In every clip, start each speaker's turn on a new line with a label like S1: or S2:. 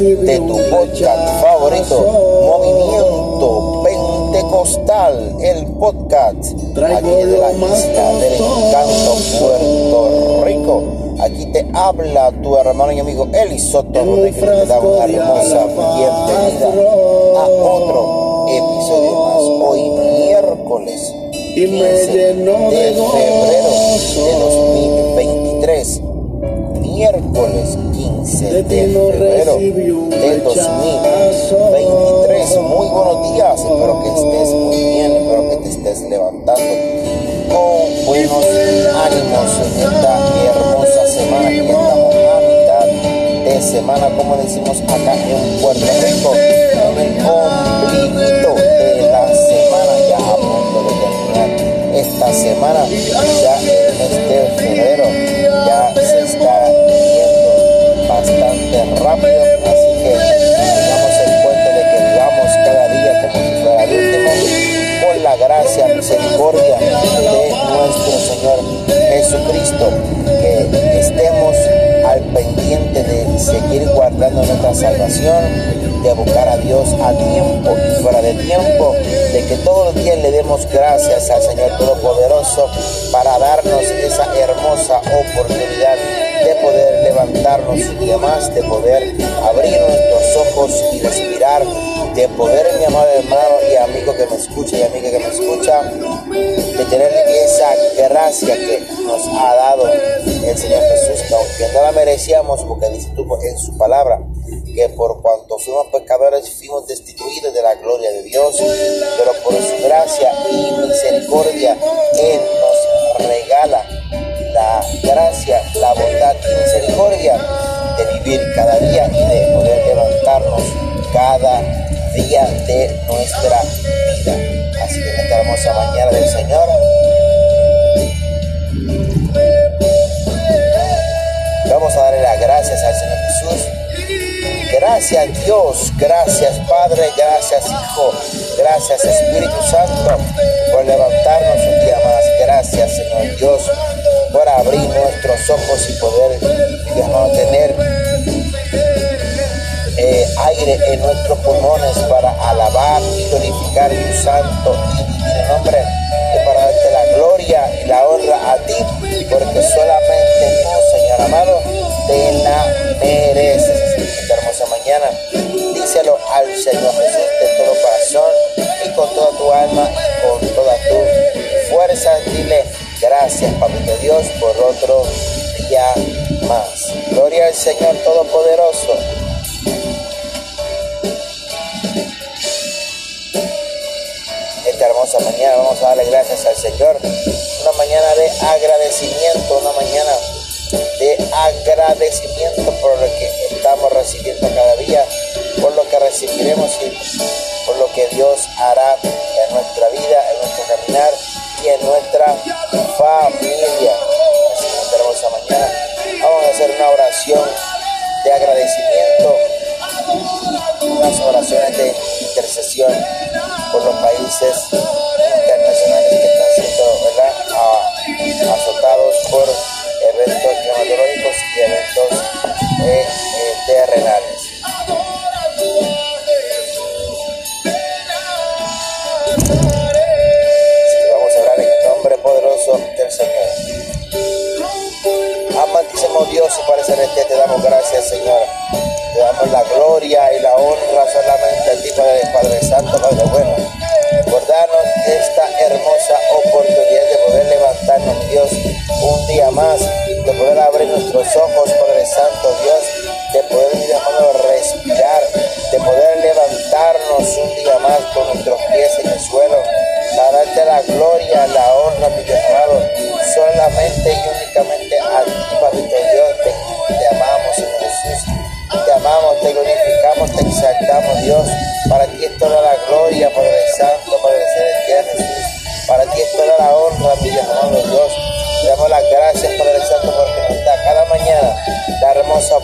S1: de tu podcast favorito, Movimiento Pentecostal, el podcast. Aquí de la isla del encanto Puerto Rico. Aquí te habla tu hermano y amigo Elisoto Rodríguez, te da una hermosa bienvenida a otro episodio más. Hoy miércoles 15 de febrero de 2023 miércoles 15 de febrero de 2023. Muy buenos días, espero que estés muy bien, espero que te estés levantando con buenos ánimos en esta hermosa semana que estamos a mitad de semana, como decimos acá en Puerto Rico, Que estemos al pendiente de seguir guardando nuestra salvación, de buscar a Dios a tiempo y fuera de tiempo, de que todos los días le demos gracias al Señor Todopoderoso para darnos esa hermosa oportunidad de poder levantarnos y día más, de poder abrir nuestros ojos y respirar, de poder, mi amado hermano y amigo que me escucha y amiga que me escucha, de tener esa gracia que nos ha dado el Señor Jesús, que aunque no la merecíamos, porque dice tú en su palabra, que por cuanto fuimos pecadores fuimos destituidos de la gloria de Dios, pero por su gracia y misericordia Él nos regala la gracia, la bondad y misericordia de vivir cada día y de poder levantarnos cada día de nuestra vida. Así que en esta hermosa mañana del Señor, vamos a darle las gracias al Señor Jesús. Gracias Dios, gracias Padre, gracias Hijo, gracias Espíritu Santo por levantarnos un día más. Gracias Señor Dios por abrir nuestros ojos y poder digamos, tener eh, aire en nuestros pulmones para alabar y glorificar tu santo y divino nombre para darte la gloria y la honra a ti porque solamente tú Amado te la mereces esta hermosa mañana díselo al Señor Jesús de todo corazón y con toda tu alma y con toda tu fuerza dile Gracias, Papito Dios, por otro día más. Gloria al Señor Todopoderoso. Esta hermosa mañana vamos a darle gracias al Señor. Una mañana de agradecimiento, una mañana de agradecimiento por lo que estamos recibiendo cada día, por lo que recibiremos y por lo que Dios hará en nuestra vida, en nuestro caminar y en nuestra familia. Así que hermosa mañana vamos a hacer una oración de agradecimiento, unas oraciones de intercesión por los países internacionales que están siendo azotados por abrir nuestros ojos, Padre Santo, Dios, de poder, mi hermano, respirar, de poder levantarnos un día más con nuestros pies en el suelo, para darte la gloria, la honra, mi amado, solamente y únicamente a ti, Padre Dios, te, te amamos, Señor Jesús, te amamos, te glorificamos, te exaltamos, Dios,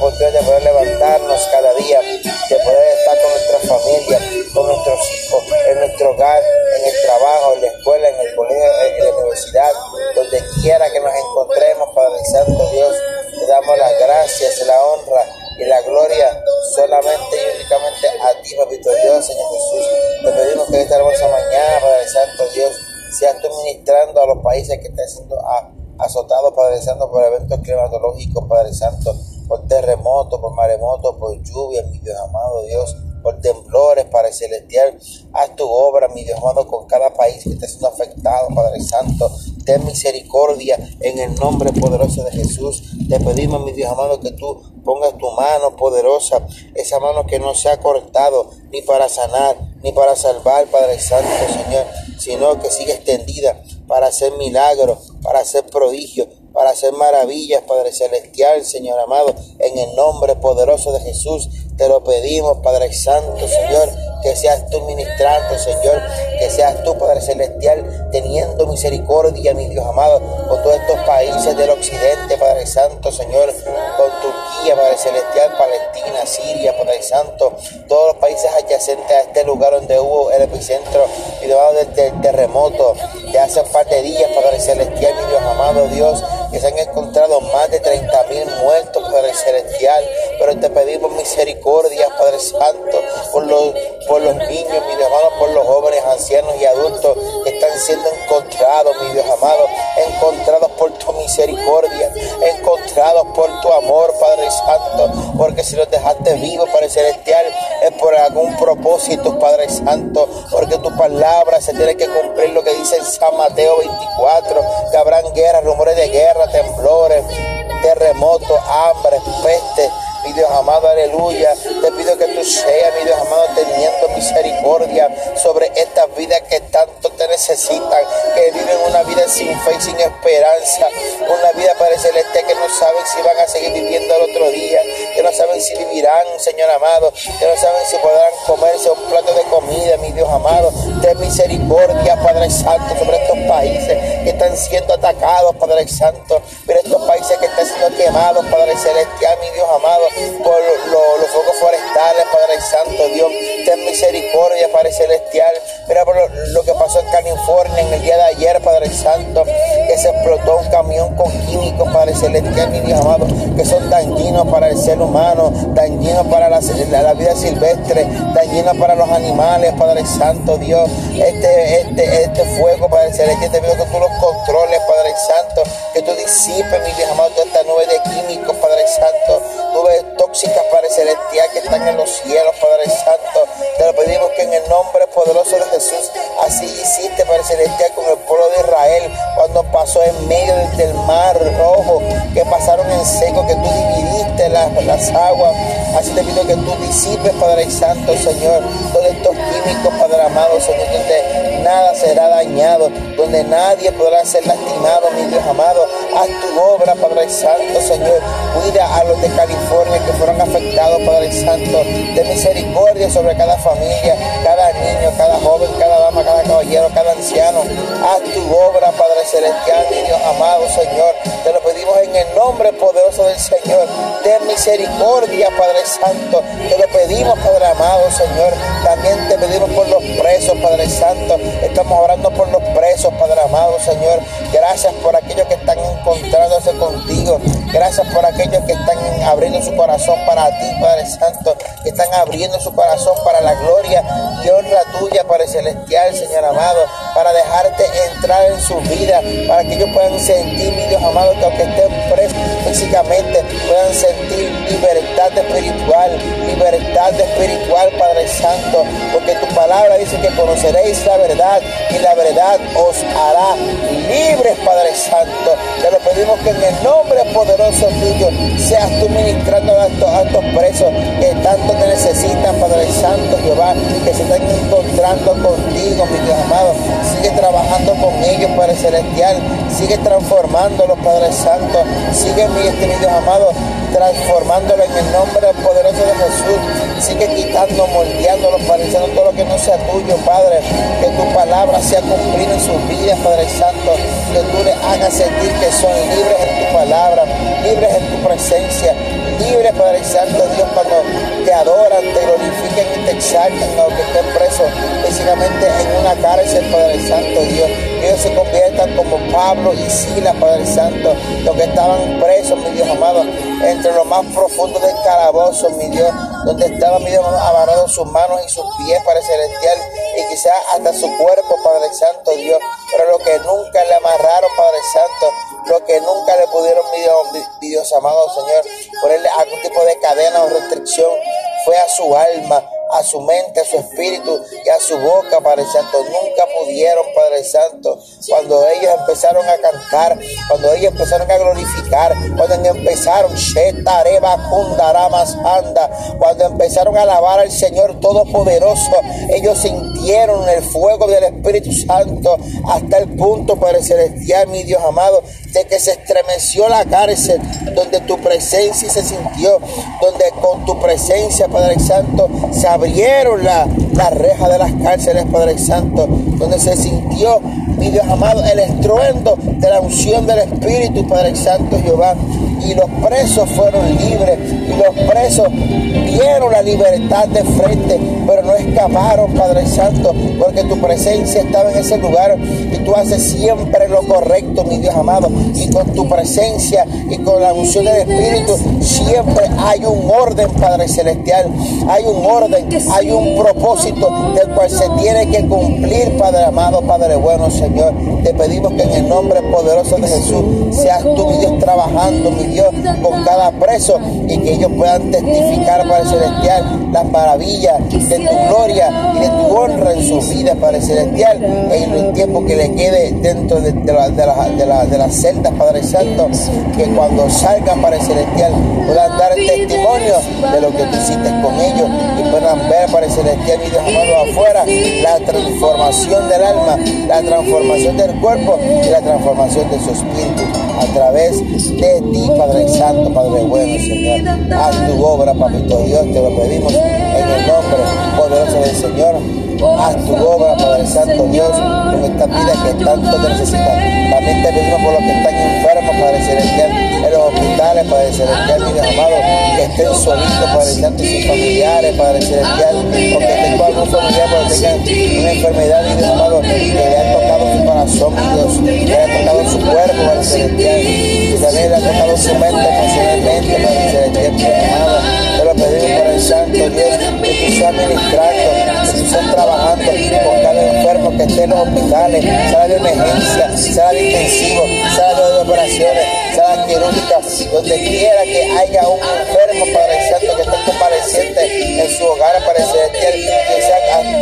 S1: oportunidad de poder levantarnos cada día, de poder estar con nuestra familia, con nuestros hijos, en nuestro hogar, en el trabajo, en la escuela, en el colegio, en la universidad, donde quiera que nos encontremos, Padre Santo Dios, te damos las solamente y únicamente a ti, papito Dios, Señor Jesús. Te pedimos que esta hermosa mañana, Padre Santo Dios, seas tú ministrando a los países que están siendo azotados, Padre Santo, por eventos climatológicos, Padre Santo, por terremotos, por maremotos, por lluvia, mi Dios amado Dios por temblores, Padre Celestial. Haz tu obra, mi Dios amado, con cada país que esté siendo afectado, Padre Santo. Ten misericordia en el nombre poderoso de Jesús. Te pedimos, mi Dios amado, que tú pongas tu mano poderosa, esa mano que no se ha cortado ni para sanar, ni para salvar, Padre Santo, Señor, sino que siga extendida para hacer milagros, para hacer prodigios, para hacer maravillas, Padre Celestial, Señor amado, en el nombre poderoso de Jesús. Te lo pedimos, Padre Santo, Señor, que seas tú ministrando, Señor, que seas tú, Padre Celestial, teniendo misericordia, mi Dios amado, con todos estos países del occidente, Padre Santo, Señor, con Turquía, Padre Celestial, Palestina, Siria, Padre Santo, todos los países adyacentes a este lugar donde hubo el epicentro, mi Dios amado, del, terremoto, de hace un par de días, Padre Celestial, mi Dios amado, Dios, que se han encontrado más de 30 mil muertos, Padre Celestial, pero te pedimos misericordia, Padre Santo, por los, por los niños, mi Dios amado, por los jóvenes, ancianos y adultos que están siendo encontrados, mi Dios amado, encontrados por tu misericordia, encontrados por tu amor, Padre Santo, porque si los dejaste vivos, Padre Celestial, es por algún propósito, Padre Santo, porque tu palabra se tiene que cumplir lo que dice en San Mateo 24, que habrán guerras, rumores de guerra, temblores, terremotos, hambre, peste mi Dios amado, aleluya. Te pido que tú seas, mi Dios amado, teniendo misericordia sobre estas vidas que tanto necesitan, que viven una vida sin fe y sin esperanza, una vida para celeste que no saben si van a seguir viviendo el otro día, que no saben si vivirán, Señor amado, que no saben si podrán comerse un plato de comida, mi Dios amado. Ten misericordia, Padre Santo, sobre estos países que están siendo atacados, Padre Santo, pero estos países que están siendo quemados, Padre Celestial, mi Dios amado por los focos forestales, Padre Santo, Dios, ten misericordia, Padre Celestial. Mira por lo, que pasó en California en el día de ayer, Padre Santo, que se explotó un camión con químicos, Padre Celestial, mi Dios amado, que son dañinos para el ser humano, dañinos para la, vida silvestre, dañinos para los animales, Padre Santo, Dios. Este, este, este fuego, Padre Celestial, te pido que tú los controles, Padre Santo, que tú disipes, mi Dios amado, toda esta nube de químicos, Padre Santo, nube tóxicas, Padre Celestial, que están en los cielos, Padre Santo. Te lo pedimos que en el nombre poderoso de Jesús, así hiciste, Padre Celestial, con el pueblo de Israel, cuando pasó en medio del mar rojo, que pasaron en seco, que tú las, las aguas. Así te pido que tú disipes, Padre Santo, Señor, todos estos químicos, Padre amado, Señor, donde nada será dañado, donde nadie podrá ser lastimado, mi Dios amado. Haz tu obra, Padre Santo, Señor. Cuida a los de California que fueron afectados, Padre Santo, de misericordia sobre cada familia, cada niño, cada joven, cada dama, cada caballero, cada anciano. Haz tu obra, Padre Celestial, mi Dios amado, Señor. Te lo en el nombre poderoso del Señor. De misericordia, Padre Santo. Te lo pedimos, Padre amado, Señor. También te pedimos por los presos, Padre Santo. Estamos orando por los presos, Padre amado, Señor. Gracias por aquellos que están encontrándose contigo. Gracias por aquellos que están abriendo su corazón para ti, Padre Santo, que están abriendo su corazón para la gloria y honra tuya, Padre Celestial, Señor amado, para dejarte en su vida, para que ellos puedan sentir, mi Dios amado, que aunque estén presos físicamente, puedan sentir libertad espiritual, libertad espiritual, Padre Santo, porque tu palabra dice que conoceréis la verdad y la verdad os hará libres, Padre Santo. Pedimos que en el nombre poderoso tuyo seas tú ministrando a estos, presos que tanto te necesitan, Padre Santo, Jehová, que se están encontrando contigo, mi Dios amado. Sigue trabajando con ellos, Padre Celestial. Sigue transformándolos, Padre Santo. Sigue, mi, este, Dios amado, transformándolo en el nombre poderoso de Jesús. Sigue quitando, moldeándolo, pareciendo todo lo que no sea tuyo, Padre. Que tu palabra sea cumplida en sus vidas, Padre Santo. Que tú le hagas sentir que son libres en tu palabra, libres en tu presencia, libres, Padre Santo, Dios, cuando te adoran, te glorifiquen y te exaltan, aunque estén presos físicamente en una cárcel, Padre Santo, Dios. Ellos se conviertan como Pablo y Sila, Padre Santo, los que estaban presos, mi Dios amado, entre los más profundo del calabozo, mi Dios, donde estaba, mi amarrado sus manos y sus pies, Padre Celestial, y quizás hasta su cuerpo, Padre Santo, Dios, pero lo que nunca le amarraron, Padre Santo, lo que nunca le pudieron, mi Dios, mi Dios amado Señor, ponerle algún tipo de cadena o restricción, fue a su alma, a su mente, a su espíritu y a su boca, Padre Santo. Nunca pudieron, Padre Santo, cuando ellos empezaron a cantar, cuando ellos empezaron a glorificar, cuando empezaron, cuando empezaron a alabar al Señor Todopoderoso, ellos sintieron el fuego del Espíritu Santo hasta el punto, Padre Celestial, mi Dios amado, de que se estremeció la cárcel, donde tu presencia se sintió, donde con tu presencia, Padre Santo, se abrieron la, la reja de las cárceles, Padre Santo, donde se sintió, mi Dios amado, el estruendo de la unción del Espíritu, Padre Santo Jehová. Y los presos fueron libres, y los presos vieron la libertad de frente, no escaparon, Padre Santo, porque tu presencia estaba en ese lugar y tú haces siempre lo correcto, mi Dios amado. Y con tu presencia y con la unción del Espíritu, siempre hay un orden, Padre Celestial. Hay un orden, hay un propósito del cual se tiene que cumplir, Padre amado, Padre bueno, Señor. Te pedimos que en el nombre poderoso de Jesús seas tú, Dios, trabajando, mi Dios, con cada preso y que ellos puedan testificar, Padre Celestial, las maravillas de tu gloria y de tu honra en su vida, Padre Celestial, en el tiempo que le quede dentro de, la, de, las celdas, Padre Santo, que cuando salgan, Padre Celestial, puedan dar testimonio de lo que tú hiciste con ellos y puedan ver, Padre Celestial, y Dios amado afuera, la transformación del alma, la transformación del cuerpo y la transformación de su espíritu a través de ti, Padre Santo, Padre bueno, Señor. Haz tu obra, Papito Dios, te lo pedimos en el nombre poderoso del Señor. Haz tu obra, Padre Santo Dios, en esta vida que tanto te necesita. También te pedimos por los que están enfermos, Padre Celestial, en los hospitales, Padre Celestial, mi Dios amado, que estén solitos, Padre Santo, y sus familiares, Padre Celestial, o que tengan algún familiar, que tengan una enfermedad, mi Dios amado, que le haya tocado su corazón, Dios, que le haya tocado su cuerpo, Padre Celestial, y también le haya tocado su mente emocionalmente, Padre Celestial, mi amado. Te lo pedimos el Santo Dios, que tú seas ministrando, seas trabajando con cada enfermo que esté en los hospitales, sala de emergencia, sala de intensivo, sala de operaciones, sala quirúrgica, donde quiera que haya un enfermo, Padre Santo, que esté compareciente en su hogar, Padre Celestial, que sea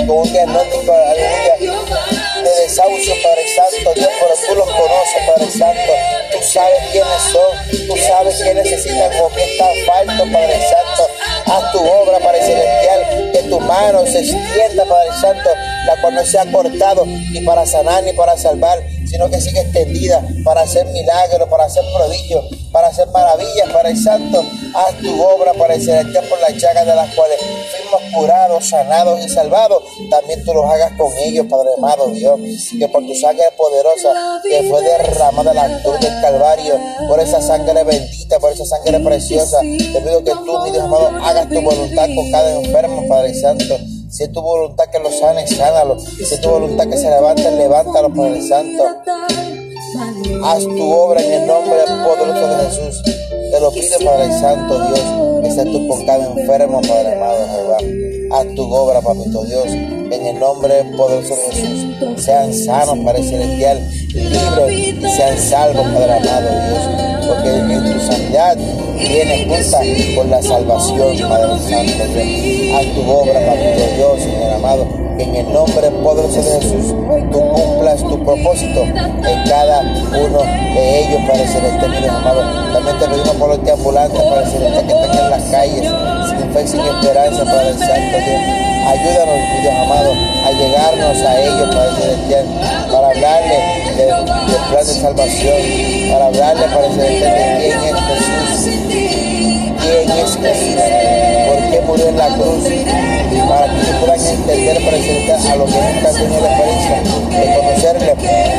S1: con un diagnóstico, aleluya, de desahucio, Padre Santo, Dios, pero tú los conoces, Padre Santo, tú sabes quiénes son, tú sabes qué necesitan o qué están faltos, Padre Santo, haz tu obra, Padre Celestial, tu mano se extienda, Padre Santo, la cual no se ha cortado ni para sanar ni para salvar, sino que sigue extendida para hacer milagros, para hacer prodigios, para hacer maravillas, para el Santo. Haz tu obra, para el Celestial, por las llagas de las cuales fuimos curados, sanados y salvados. También tú los hagas con ellos, Padre amado Dios, que por tu sangre poderosa que fue derramada en la cruz del Calvario, por esa sangre bendita, por esa sangre preciosa, te pido que tú, mi Dios amado, hagas tu voluntad con cada enfermo, Padre Santo. Si es tu voluntad que lo sane, sánalo. Si es tu voluntad que se levante, levántalo, Padre Santo. Haz tu obra en el nombre poderoso de Jesús. Te lo pido, Padre Santo, Dios, seas tú con cada enfermo, Padre amado Jehová. Haz tu obra, Papito Dios, en el nombre poderoso de Jesús. Sean sanos, Padre Celestial, libres y sean salvos, Padre amado Dios. Porque en tu sanidad viene junta con la salvación, Padre Santo Dios. Haz tu obra, Papito Dios, amado en el nombre poderoso de Jesús, tú cumplas tu propósito en cada uno de ellos, Padre Celestial, mi amado. También te pedimos por los ambulantes, Padre Celestial, que están en las calles, sin fe, sin esperanza, Padre Santo Dios. Ayúdanos, mi Dios amado, a llegarnos a ellos, Padre Celestial, para hablarle del, plan de salvación, para hablarle, Padre Celestial, de quién quién es Jesús, qué murió en la cruz, para que puedan entender, Celestial, a lo que nunca han tenido experiencia de conocerle,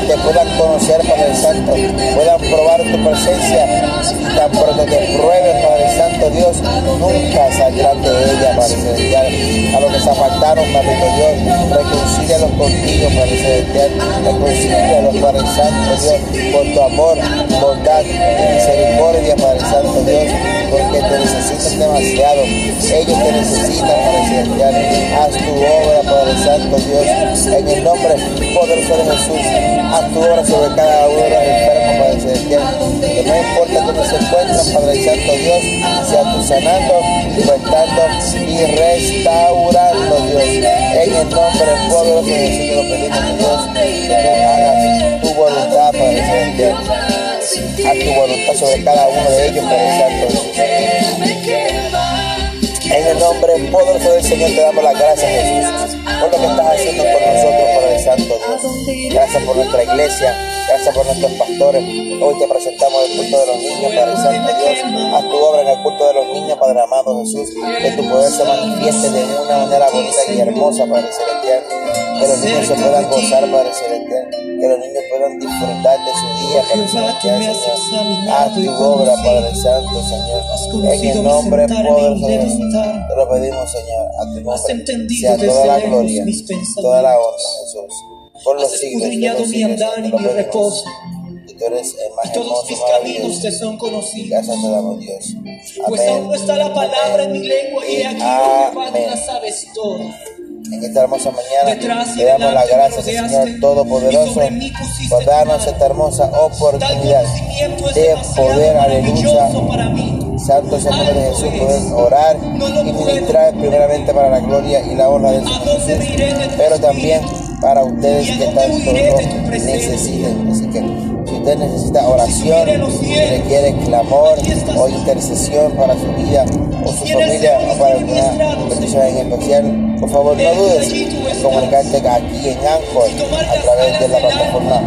S1: que puedan conocer, Padre Santo, puedan probar tu presencia y tan pronto te prueben, Padre Santo Dios, nunca saldrán de ella, Padre Celestial. A los que se apartaron, Padre Dios, reconcílialos contigo, Padre Celestial, reconcílialos, Padre Santo Dios, por tu amor, bondad y misericordia, Porque te necesitan demasiado. Ellos te necesitan, Padre Celestial. Haz tu obra, Padre Santo Dios, en el nombre poderoso de Jesús. Haz tu obra sobre cada uno de los enfermos, Padre Celestial. Que no importa dónde se encuentran, Padre Santo Dios, sea tú sanando, libertando y restaurando, Dios. En el nombre poderoso de Jesús te lo pedimos, Dios, que tú hagas tu voluntad, Padre Celestial. Haz tu voluntad sobre cada uno de ellos, Padre Santo En el nombre poderoso del Señor te damos las gracias, Jesús, por lo que estás haciendo por nosotros, Padre Santo Dios. Gracias por nuestra iglesia, gracias por nuestros pastores. Hoy te presentamos el culto de los niños, Padre Santo Dios. Haz tu obra en el culto de los niños, Padre amado Jesús. Que tu poder se manifieste de una manera bonita y hermosa, Padre Celestial. Que los niños se puedan gozar, Padre Celestial. Que los niños puedan disfrutar de su día, Padre Celestial, Señor. Haz tu obra, Padre Santo, Señor. En el nombre poderoso de Jesús. Te lo pedimos, Señor. A tu nombre sea toda la gloria, toda la honra, Jesús. Por los siglos de los siglos. Te lo pedimos. Y tú eres el más
S2: Todos
S1: hermoso,
S2: mis caminos te son conocidos.
S1: Gracias te damos, Dios.
S2: Pues aún no está la palabra en mi lengua y aquí tú la sabes todo.
S1: En esta hermosa mañana le damos las gracias al Señor Todopoderoso por darnos esta hermosa oportunidad de poder, aleluya. Santo nombre de Jesús,
S2: es.
S1: poder orar y ministrar primeramente para la gloria y la honra del
S2: ¿A
S1: Señor Jesús,
S2: de
S1: pero también para ustedes
S2: ¿Y a
S1: que tanto
S2: de
S1: lo necesiten. Así que usted necesita oración, requiere clamor o intercesión para su vida o su familia o para alguna petición en especial, por favor no dudes en comunicarte aquí en Anchor a través de la plataforma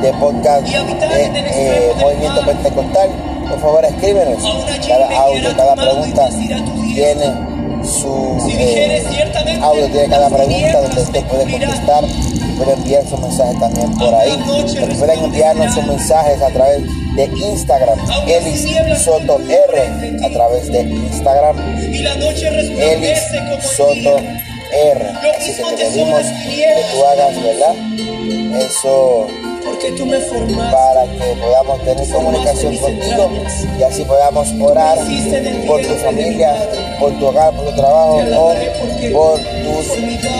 S1: de podcast de eh,
S2: del
S1: Movimiento. Pentecostal. Por favor, escríbenos. Cada audio, cada pregunta tiene su eh, audio, tiene cada pregunta donde usted puede contestar puede enviar su mensaje también por ahí. pueden enviarnos sus mensajes a través de Instagram, Elis Soto R, a través de Instagram. Elis
S2: el
S1: Soto. R. Así que te pedimos que tú hagas, ¿verdad? Eso
S2: Porque tú me formaste.
S1: para que podamos tener comunicación contigo y así podamos orar por tu familia, por tu hogar, por tu trabajo o por tus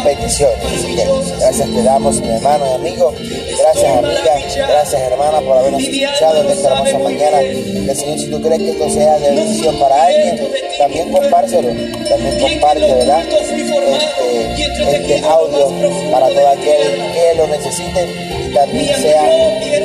S1: peticiones. Así que gracias te damos, mi hermano y amigo. Gracias, amiga. Gracias, hermana, por habernos escuchado en esta hermosa mañana. Que Señor, si tú crees que esto sea de bendición para alguien, también compártelo. También comparte, ¿verdad? Este, este audio para todo aquel que lo necesite y también sea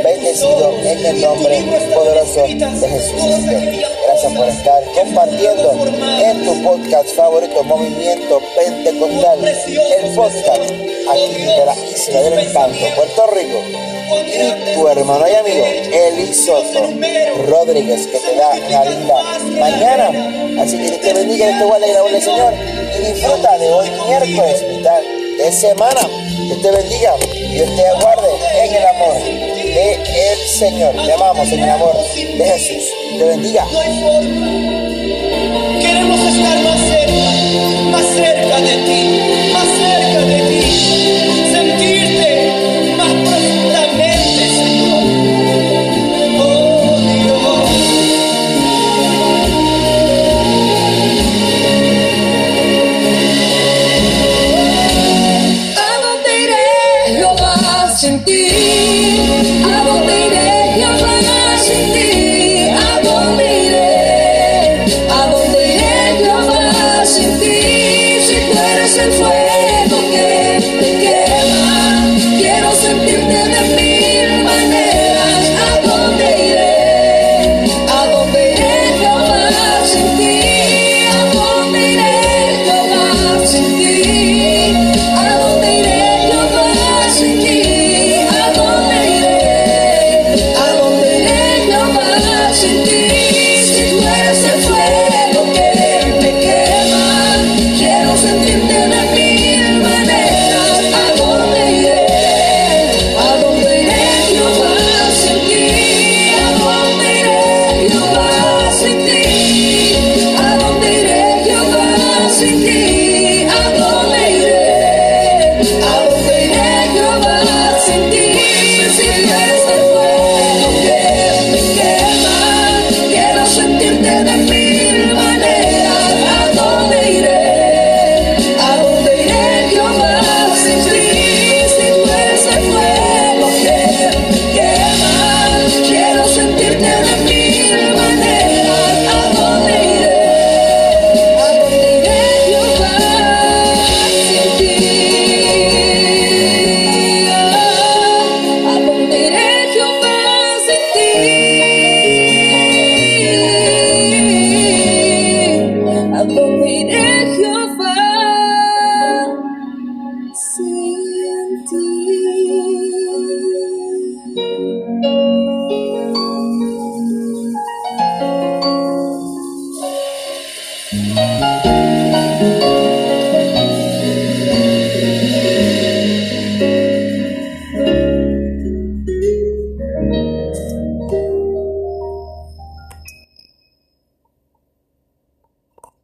S1: bendecido en el nombre poderoso de Jesús. Que por estar compartiendo en tu podcast favorito, Movimiento Pentecostal, el podcast aquí de la Isla del Encanto, Puerto Rico. Y tu hermano y amigo, Eli Soto Rodríguez, que te da una linda mañana. Así que te bendiga, Dios te guarde y del Señor. Y disfruta de hoy miércoles, mitad de semana. Dios te bendiga y te aguarde en el amor de el Señor. Te amamos en el amor de Jesús. Te bendiga.
S2: Queremos estar más cerca, más cerca de ti, más cerca de ti.